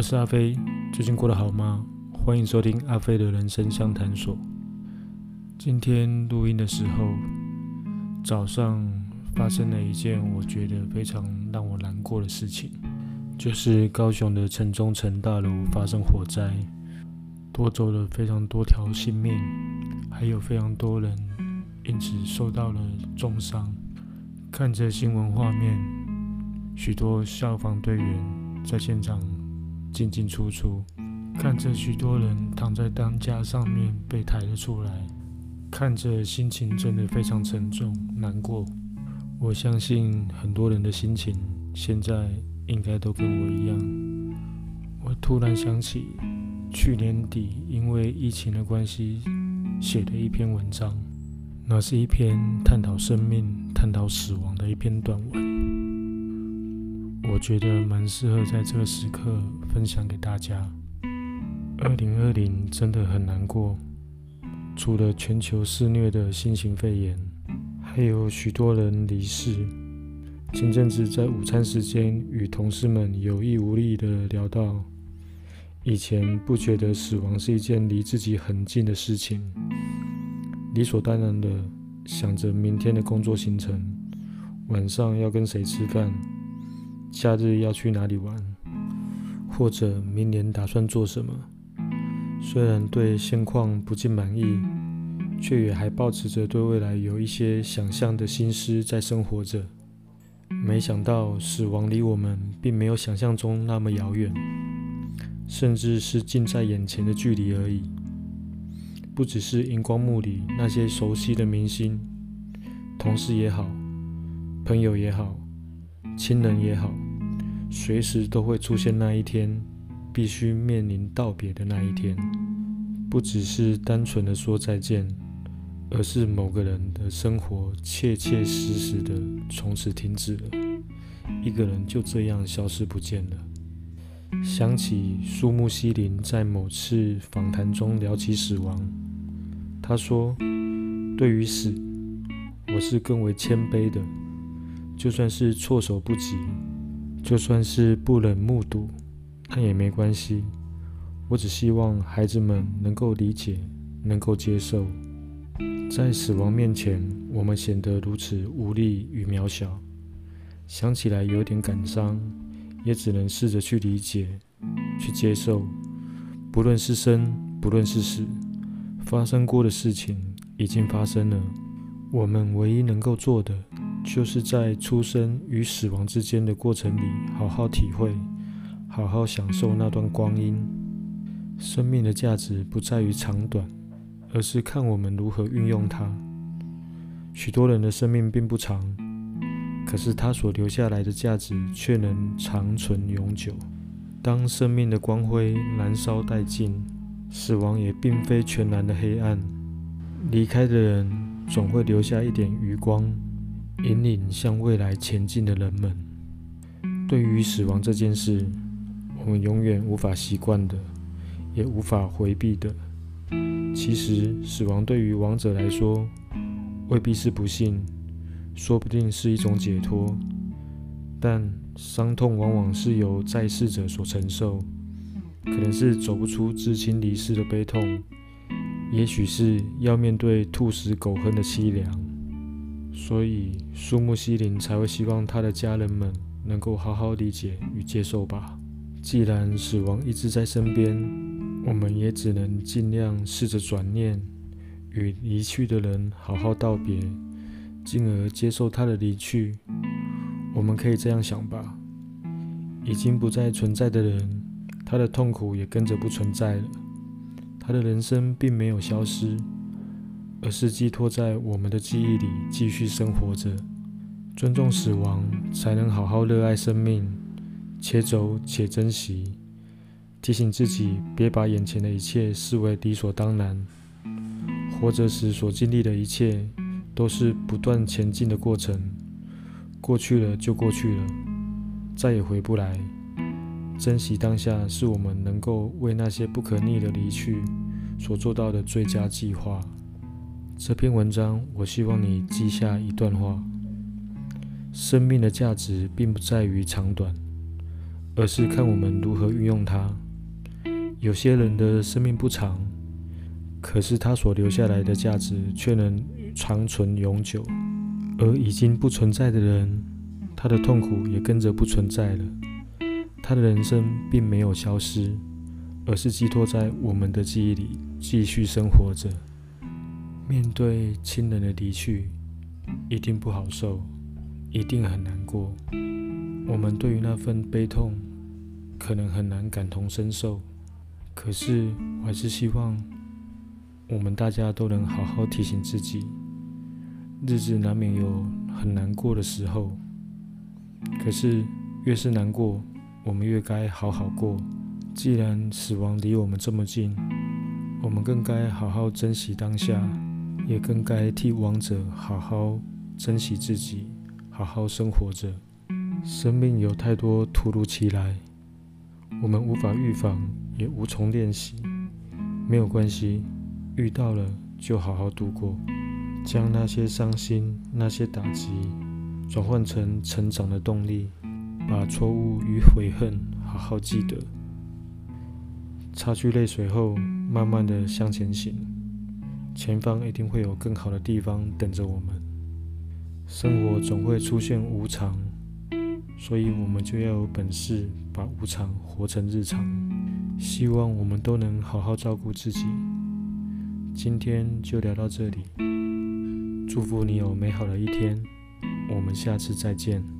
我是阿飞，最近过得好吗？欢迎收听阿飞的人生相谈所。今天录音的时候，早上发生了一件我觉得非常让我难过的事情，就是高雄的城中城大楼发生火灾，夺走了非常多条性命，还有非常多人因此受到了重伤。看着新闻画面，许多消防队员在现场进进出出，看着许多人躺在担架上面被抬了出来，看着心情真的非常沉重难过。我相信很多人的心情现在应该都跟我一样。我突然想起去年底因为疫情的关系写的一篇文章。那是一篇探讨生命、探讨死亡的一篇短文，我觉得蛮适合在这个时刻分享给大家。二零二零真的很难过，除了全球肆虐的新型肺炎，还有许多人离世。前阵子在午餐时间与同事们有意无意的聊到，以前不觉得死亡是一件离自己很近的事情。理所当然的想着明天的工作行程，晚上要跟谁吃饭，假日要去哪里玩，或者明年打算做什么。虽然对现况不尽满意，却也还保持着对未来有一些想象的心思在生活着。没想到死亡离我们并没有想象中那么遥远，甚至是近在眼前的距离而已。不只是荧光幕里那些熟悉的明星、同事也好，朋友也好，亲人也好，随时都会出现那一天，必须面临道别的那一天。不只是单纯的说再见，而是某个人的生活切切实实的从此停止了，一个人就这样消失不见了。想起苏木西林在某次访谈中聊起死亡，他说：“对于死，我是更为谦卑的。就算是措手不及，就算是不忍目睹，那也没关系。我只希望孩子们能够理解，能够接受。在死亡面前，我们显得如此无力与渺小，想起来有点感伤。”也只能试着去理解、去接受，不论是生，不论是死，发生过的事情已经发生了。我们唯一能够做的，就是在出生与死亡之间的过程里，好好体会，好好享受那段光阴。生命的价值不在于长短，而是看我们如何运用它。许多人的生命并不长。可是他所留下来的价值却能长存永久。当生命的光辉燃烧殆尽，死亡也并非全然的黑暗。离开的人总会留下一点余光，引领向未来前进的人们。对于死亡这件事，我们永远无法习惯的，也无法回避的。其实，死亡对于亡者来说，未必是不幸。说不定是一种解脱，但伤痛往往是由在世者所承受，可能是走不出至亲离世的悲痛，也许是要面对兔死狗烹的凄凉，所以苏木西林才会希望他的家人们能够好好理解与接受吧。既然死亡一直在身边，我们也只能尽量试着转念，与离去的人好好道别。进而接受他的离去，我们可以这样想吧：已经不再存在的人，他的痛苦也跟着不存在了。他的人生并没有消失，而是寄托在我们的记忆里继续生活着。尊重死亡，才能好好热爱生命，且走且珍惜。提醒自己，别把眼前的一切视为理所当然。活着时所经历的一切。都是不断前进的过程，过去了就过去了，再也回不来。珍惜当下，是我们能够为那些不可逆的离去所做到的最佳计划。这篇文章，我希望你记下一段话：生命的价值并不在于长短，而是看我们如何运用它。有些人的生命不长，可是他所留下来的价值却能长存永久；而已经不存在的人，他的痛苦也跟着不存在了。他的人生并没有消失，而是寄托在我们的记忆里，继续生活着。面对亲人的离去，一定不好受，一定很难过。我们对于那份悲痛，可能很难感同身受。可是，我还是希望我们大家都能好好提醒自己，日子难免有很难过的时候。可是，越是难过，我们越该好好过。既然死亡离我们这么近，我们更该好好珍惜当下，也更该替亡者好好珍惜自己，好好生活着。生命有太多突如其来，我们无法预防，也无从练习。没有关系，遇到了就好好度过，将那些伤心、那些打击，转换成成长的动力。把错误与悔恨好好记得，擦去泪水后，慢慢的向前行，前方一定会有更好的地方等着我们。生活总会出现无常，所以我们就要有本事把无常活成日常。希望我们都能好好照顾自己。今天就聊到这里，祝福你有美好的一天，我们下次再见。